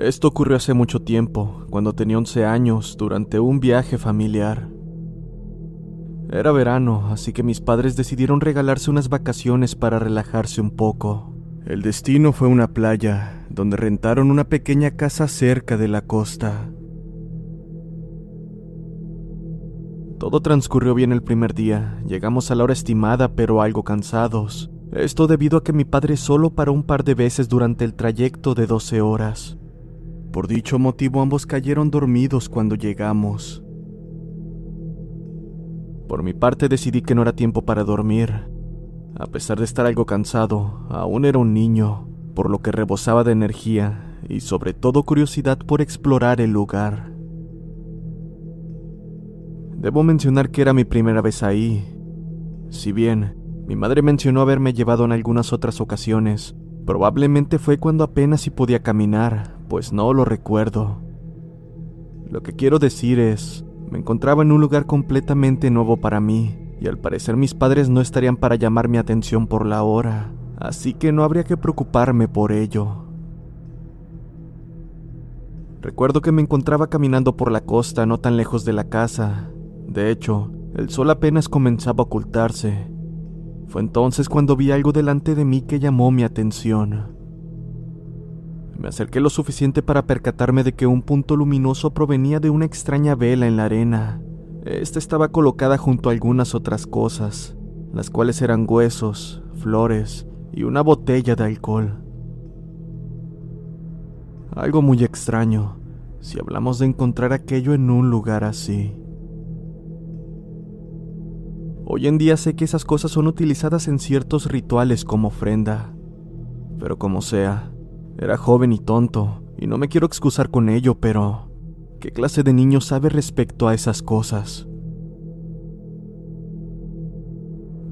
Esto ocurrió hace mucho tiempo, cuando tenía 11 años, durante un viaje familiar. Era verano, así que mis padres decidieron regalarse unas vacaciones para relajarse un poco. El destino fue una playa, donde rentaron una pequeña casa cerca de la costa. Todo transcurrió bien el primer día, llegamos a la hora estimada pero algo cansados. Esto debido a que mi padre solo paró un par de veces durante el trayecto de 12 horas. Por dicho motivo ambos cayeron dormidos cuando llegamos. Por mi parte decidí que no era tiempo para dormir. A pesar de estar algo cansado, aún era un niño, por lo que rebosaba de energía y sobre todo curiosidad por explorar el lugar. Debo mencionar que era mi primera vez ahí. Si bien mi madre mencionó haberme llevado en algunas otras ocasiones, probablemente fue cuando apenas si podía caminar, pues no lo recuerdo. Lo que quiero decir es, me encontraba en un lugar completamente nuevo para mí, y al parecer mis padres no estarían para llamar mi atención por la hora, así que no habría que preocuparme por ello. Recuerdo que me encontraba caminando por la costa no tan lejos de la casa. De hecho, el sol apenas comenzaba a ocultarse. Fue entonces cuando vi algo delante de mí que llamó mi atención. Me acerqué lo suficiente para percatarme de que un punto luminoso provenía de una extraña vela en la arena. Esta estaba colocada junto a algunas otras cosas, las cuales eran huesos, flores y una botella de alcohol. Algo muy extraño, si hablamos de encontrar aquello en un lugar así. Hoy en día sé que esas cosas son utilizadas en ciertos rituales como ofrenda, pero como sea, era joven y tonto, y no me quiero excusar con ello, pero ¿qué clase de niño sabe respecto a esas cosas?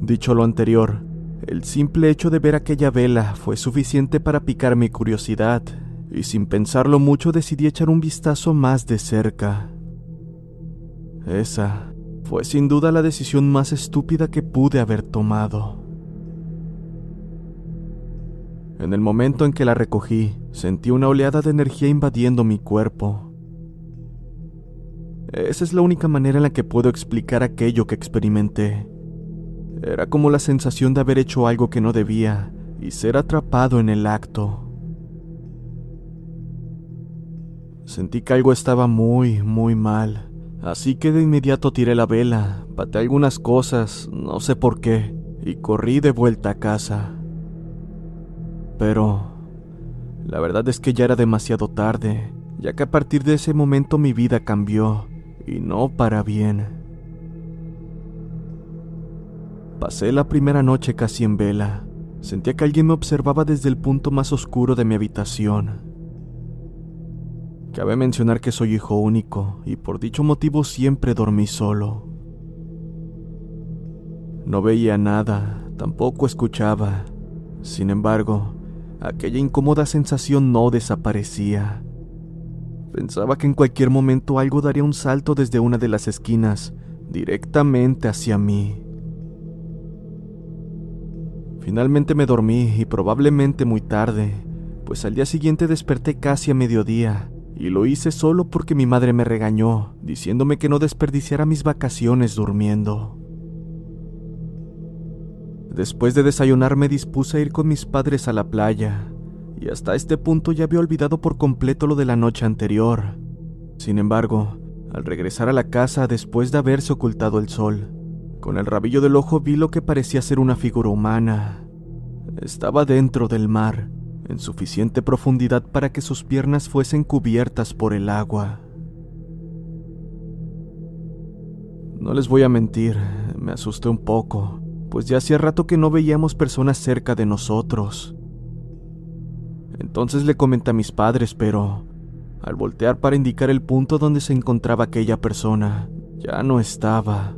Dicho lo anterior, el simple hecho de ver aquella vela fue suficiente para picar mi curiosidad, y sin pensarlo mucho decidí echar un vistazo más de cerca. Esa fue sin duda la decisión más estúpida que pude haber tomado. En el momento en que la recogí, sentí una oleada de energía invadiendo mi cuerpo. Esa es la única manera en la que puedo explicar aquello que experimenté. Era como la sensación de haber hecho algo que no debía y ser atrapado en el acto. Sentí que algo estaba muy, muy mal, así que de inmediato tiré la vela, pateé algunas cosas, no sé por qué, y corrí de vuelta a casa. Pero la verdad es que ya era demasiado tarde, ya que a partir de ese momento mi vida cambió, y no para bien. Pasé la primera noche casi en vela. Sentía que alguien me observaba desde el punto más oscuro de mi habitación. Cabe mencionar que soy hijo único y por dicho motivo siempre dormí solo. No veía nada, tampoco escuchaba. Sin embargo, aquella incómoda sensación no desaparecía. Pensaba que en cualquier momento algo daría un salto desde una de las esquinas, directamente hacia mí. Finalmente me dormí y probablemente muy tarde, pues al día siguiente desperté casi a mediodía, y lo hice solo porque mi madre me regañó, diciéndome que no desperdiciara mis vacaciones durmiendo. Después de desayunar me dispuse a ir con mis padres a la playa, y hasta este punto ya había olvidado por completo lo de la noche anterior. Sin embargo, al regresar a la casa después de haberse ocultado el sol, con el rabillo del ojo vi lo que parecía ser una figura humana. Estaba dentro del mar, en suficiente profundidad para que sus piernas fuesen cubiertas por el agua. No les voy a mentir, me asusté un poco, pues ya hacía rato que no veíamos personas cerca de nosotros. Entonces le comenté a mis padres, pero al voltear para indicar el punto donde se encontraba aquella persona, ya no estaba.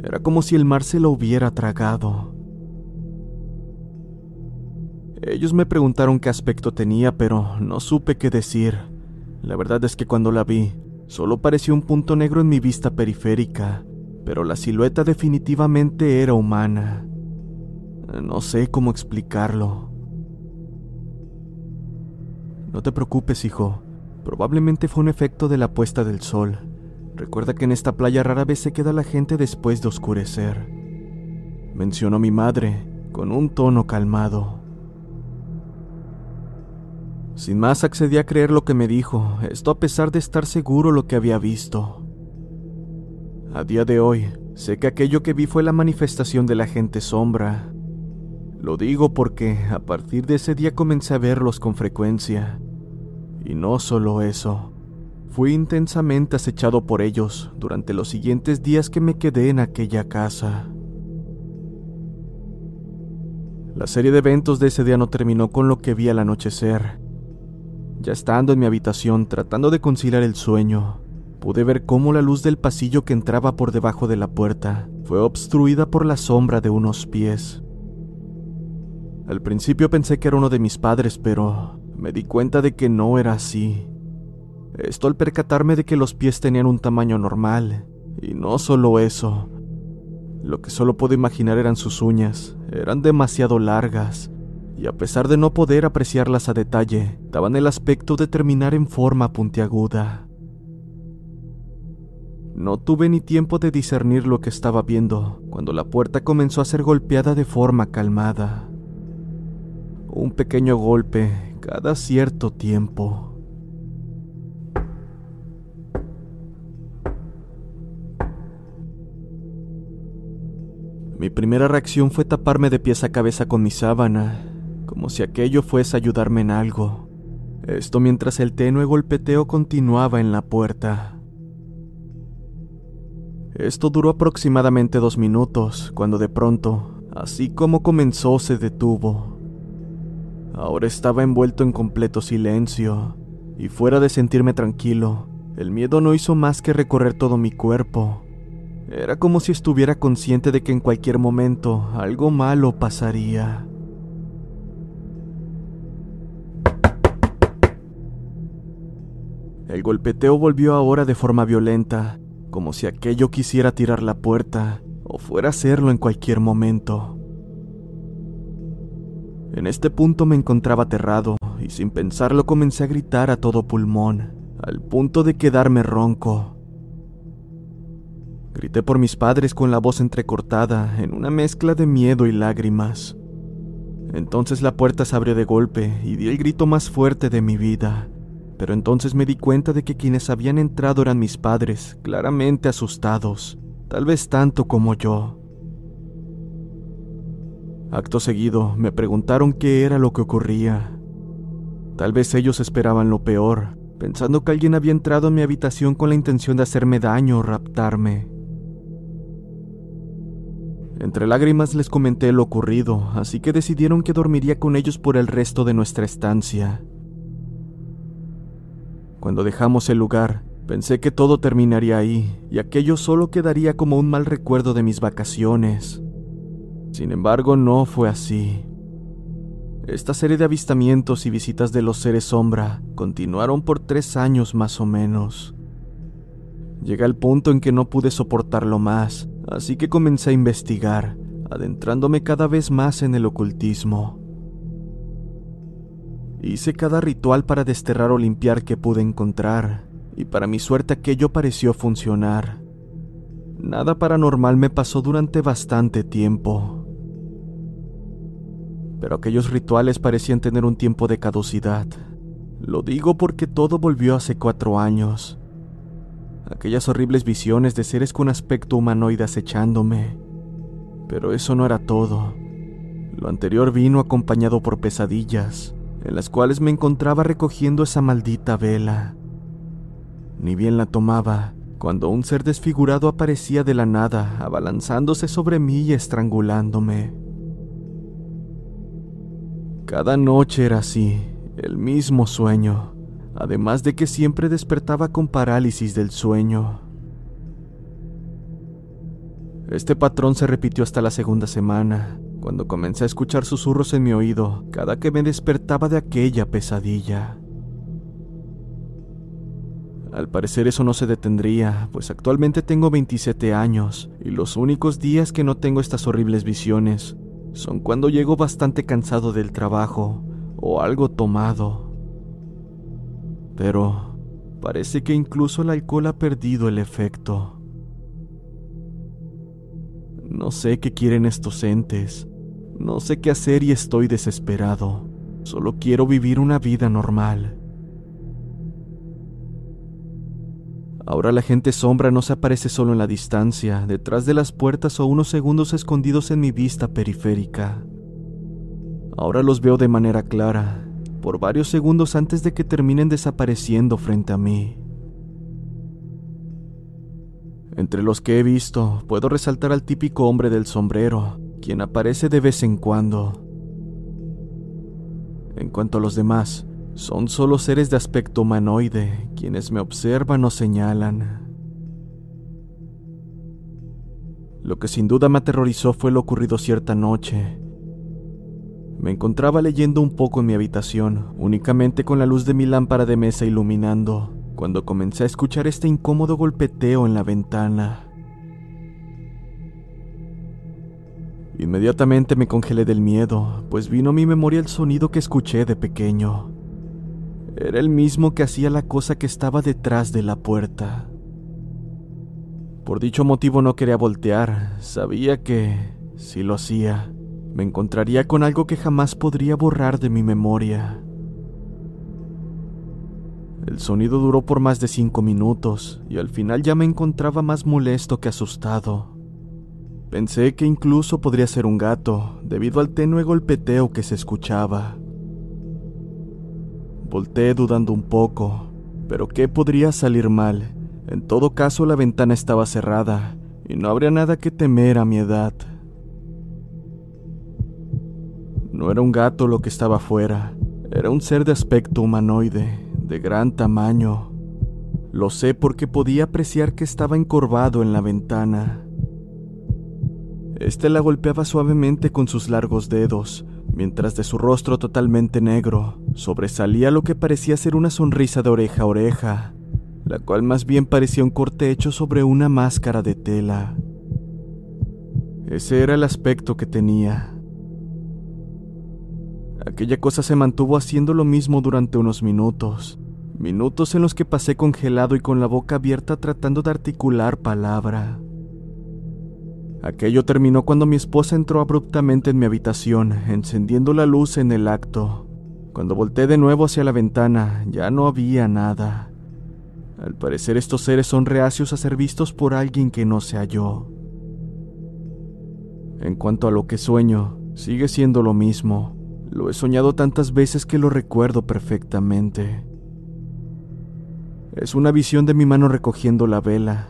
Era como si el mar se lo hubiera tragado. Ellos me preguntaron qué aspecto tenía, pero no supe qué decir. La verdad es que cuando la vi, solo parecía un punto negro en mi vista periférica, pero la silueta definitivamente era humana. No sé cómo explicarlo. No te preocupes, hijo. Probablemente fue un efecto de la puesta del sol. Recuerda que en esta playa rara vez se queda la gente después de oscurecer. Mencionó mi madre, con un tono calmado. Sin más accedí a creer lo que me dijo, esto a pesar de estar seguro lo que había visto. A día de hoy, sé que aquello que vi fue la manifestación de la gente sombra, lo digo porque a partir de ese día comencé a verlos con frecuencia. Y no solo eso, fui intensamente acechado por ellos durante los siguientes días que me quedé en aquella casa. La serie de eventos de ese día no terminó con lo que vi al anochecer. Ya estando en mi habitación tratando de conciliar el sueño, pude ver cómo la luz del pasillo que entraba por debajo de la puerta fue obstruida por la sombra de unos pies. Al principio pensé que era uno de mis padres, pero me di cuenta de que no era así. Esto al percatarme de que los pies tenían un tamaño normal, y no solo eso. Lo que solo puedo imaginar eran sus uñas, eran demasiado largas, y a pesar de no poder apreciarlas a detalle, daban el aspecto de terminar en forma puntiaguda. No tuve ni tiempo de discernir lo que estaba viendo cuando la puerta comenzó a ser golpeada de forma calmada un pequeño golpe cada cierto tiempo. Mi primera reacción fue taparme de pies a cabeza con mi sábana, como si aquello fuese ayudarme en algo. Esto mientras el tenue golpeteo continuaba en la puerta. Esto duró aproximadamente dos minutos, cuando de pronto, así como comenzó, se detuvo. Ahora estaba envuelto en completo silencio, y fuera de sentirme tranquilo, el miedo no hizo más que recorrer todo mi cuerpo. Era como si estuviera consciente de que en cualquier momento algo malo pasaría. El golpeteo volvió ahora de forma violenta, como si aquello quisiera tirar la puerta o fuera a hacerlo en cualquier momento. En este punto me encontraba aterrado y sin pensarlo comencé a gritar a todo pulmón, al punto de quedarme ronco. Grité por mis padres con la voz entrecortada, en una mezcla de miedo y lágrimas. Entonces la puerta se abrió de golpe y di el grito más fuerte de mi vida. Pero entonces me di cuenta de que quienes habían entrado eran mis padres, claramente asustados, tal vez tanto como yo. Acto seguido, me preguntaron qué era lo que ocurría. Tal vez ellos esperaban lo peor, pensando que alguien había entrado en mi habitación con la intención de hacerme daño o raptarme. Entre lágrimas les comenté lo ocurrido, así que decidieron que dormiría con ellos por el resto de nuestra estancia. Cuando dejamos el lugar, pensé que todo terminaría ahí, y aquello solo quedaría como un mal recuerdo de mis vacaciones. Sin embargo, no fue así. Esta serie de avistamientos y visitas de los seres sombra continuaron por tres años más o menos. Llegué al punto en que no pude soportarlo más, así que comencé a investigar, adentrándome cada vez más en el ocultismo. Hice cada ritual para desterrar o limpiar que pude encontrar, y para mi suerte aquello pareció funcionar. Nada paranormal me pasó durante bastante tiempo. Pero aquellos rituales parecían tener un tiempo de caducidad. Lo digo porque todo volvió hace cuatro años aquellas horribles visiones de seres con aspecto humanoide acechándome. Pero eso no era todo. Lo anterior vino acompañado por pesadillas, en las cuales me encontraba recogiendo esa maldita vela. Ni bien la tomaba, cuando un ser desfigurado aparecía de la nada, abalanzándose sobre mí y estrangulándome. Cada noche era así, el mismo sueño, además de que siempre despertaba con parálisis del sueño. Este patrón se repitió hasta la segunda semana, cuando comencé a escuchar susurros en mi oído cada que me despertaba de aquella pesadilla. Al parecer eso no se detendría, pues actualmente tengo 27 años y los únicos días que no tengo estas horribles visiones son cuando llego bastante cansado del trabajo o algo tomado pero parece que incluso el alcohol ha perdido el efecto. No sé qué quieren estos entes, no sé qué hacer y estoy desesperado. Solo quiero vivir una vida normal. Ahora la gente sombra no se aparece solo en la distancia, detrás de las puertas o unos segundos escondidos en mi vista periférica. Ahora los veo de manera clara, por varios segundos antes de que terminen desapareciendo frente a mí. Entre los que he visto, puedo resaltar al típico hombre del sombrero, quien aparece de vez en cuando. En cuanto a los demás, son solo seres de aspecto humanoide, quienes me observan o señalan. Lo que sin duda me aterrorizó fue lo ocurrido cierta noche, me encontraba leyendo un poco en mi habitación, únicamente con la luz de mi lámpara de mesa iluminando, cuando comencé a escuchar este incómodo golpeteo en la ventana. Inmediatamente me congelé del miedo, pues vino a mi memoria el sonido que escuché de pequeño. Era el mismo que hacía la cosa que estaba detrás de la puerta. Por dicho motivo no quería voltear, sabía que, si lo hacía, me encontraría con algo que jamás podría borrar de mi memoria. El sonido duró por más de cinco minutos y al final ya me encontraba más molesto que asustado. Pensé que incluso podría ser un gato, debido al tenue golpeteo que se escuchaba. Volté dudando un poco, pero ¿qué podría salir mal? En todo caso la ventana estaba cerrada y no habría nada que temer a mi edad. No era un gato lo que estaba afuera, era un ser de aspecto humanoide, de gran tamaño. Lo sé porque podía apreciar que estaba encorvado en la ventana. Este la golpeaba suavemente con sus largos dedos, mientras de su rostro totalmente negro sobresalía lo que parecía ser una sonrisa de oreja a oreja, la cual más bien parecía un corte hecho sobre una máscara de tela. Ese era el aspecto que tenía, Aquella cosa se mantuvo haciendo lo mismo durante unos minutos, minutos en los que pasé congelado y con la boca abierta tratando de articular palabra. Aquello terminó cuando mi esposa entró abruptamente en mi habitación, encendiendo la luz en el acto. Cuando volteé de nuevo hacia la ventana, ya no había nada. Al parecer estos seres son reacios a ser vistos por alguien que no se halló. En cuanto a lo que sueño, sigue siendo lo mismo. Lo he soñado tantas veces que lo recuerdo perfectamente. Es una visión de mi mano recogiendo la vela.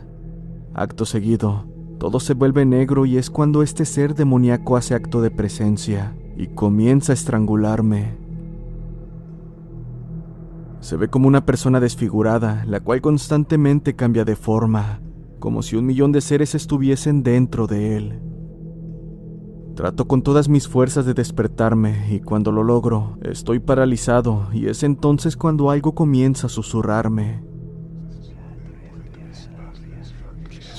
Acto seguido, todo se vuelve negro y es cuando este ser demoníaco hace acto de presencia y comienza a estrangularme. Se ve como una persona desfigurada, la cual constantemente cambia de forma, como si un millón de seres estuviesen dentro de él. Trato con todas mis fuerzas de despertarme y cuando lo logro, estoy paralizado y es entonces cuando algo comienza a susurrarme.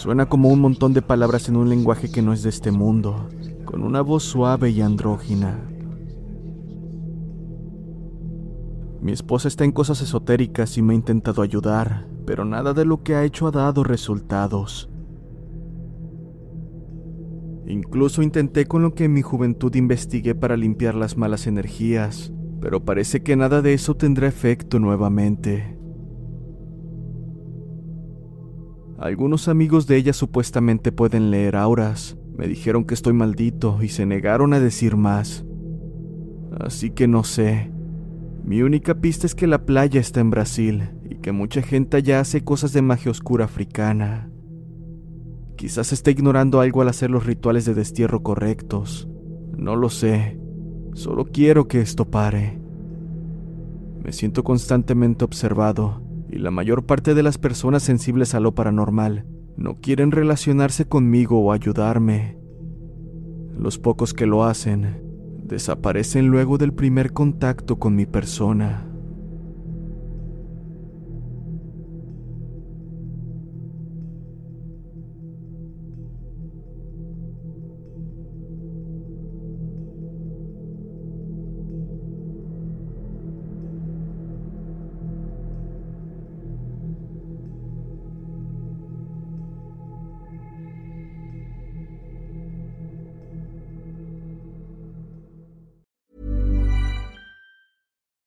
Suena como un montón de palabras en un lenguaje que no es de este mundo, con una voz suave y andrógina. Mi esposa está en cosas esotéricas y me ha intentado ayudar, pero nada de lo que ha hecho ha dado resultados. Incluso intenté con lo que en mi juventud investigué para limpiar las malas energías, pero parece que nada de eso tendrá efecto nuevamente. Algunos amigos de ella supuestamente pueden leer auras. Me dijeron que estoy maldito y se negaron a decir más. Así que no sé. Mi única pista es que la playa está en Brasil y que mucha gente allá hace cosas de magia oscura africana. Quizás esté ignorando algo al hacer los rituales de destierro correctos. No lo sé. Solo quiero que esto pare. Me siento constantemente observado y la mayor parte de las personas sensibles a lo paranormal no quieren relacionarse conmigo o ayudarme. Los pocos que lo hacen desaparecen luego del primer contacto con mi persona.